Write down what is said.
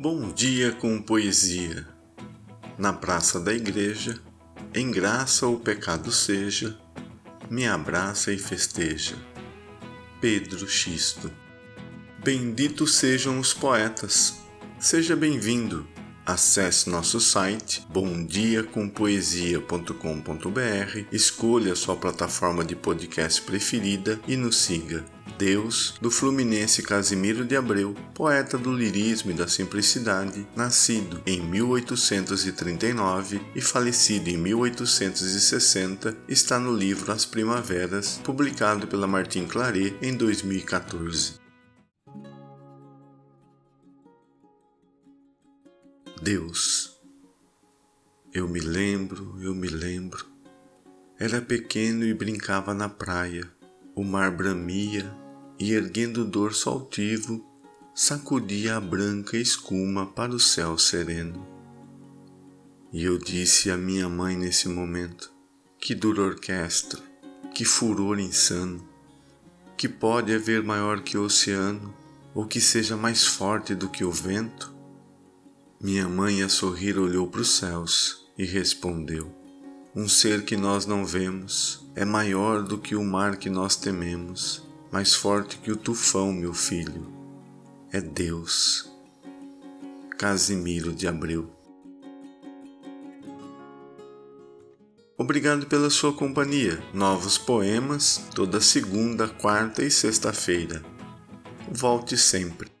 Bom dia com poesia. Na praça da igreja, em graça o pecado seja, me abraça e festeja. Pedro Xisto. Benditos sejam os poetas. Seja bem-vindo. Acesse nosso site bomdiacompoesia.com.br, escolha sua plataforma de podcast preferida e nos siga. Deus, do fluminense Casimiro de Abreu, poeta do lirismo e da simplicidade, nascido em 1839 e falecido em 1860, está no livro As Primaveras, publicado pela Martin Claret em 2014. Deus. Eu me lembro, eu me lembro. Era pequeno e brincava na praia. O mar bramia e, erguendo o dorso altivo, sacudia a branca escuma para o céu sereno. E eu disse à minha mãe nesse momento: que dura orquestra, que furor insano, que pode haver maior que o oceano, ou que seja mais forte do que o vento? Minha mãe, a sorrir, olhou para os céus e respondeu: Um ser que nós não vemos é maior do que o mar que nós tememos, mais forte que o tufão, meu filho. É Deus. Casimiro de Abreu. Obrigado pela sua companhia. Novos poemas toda segunda, quarta e sexta-feira. Volte sempre.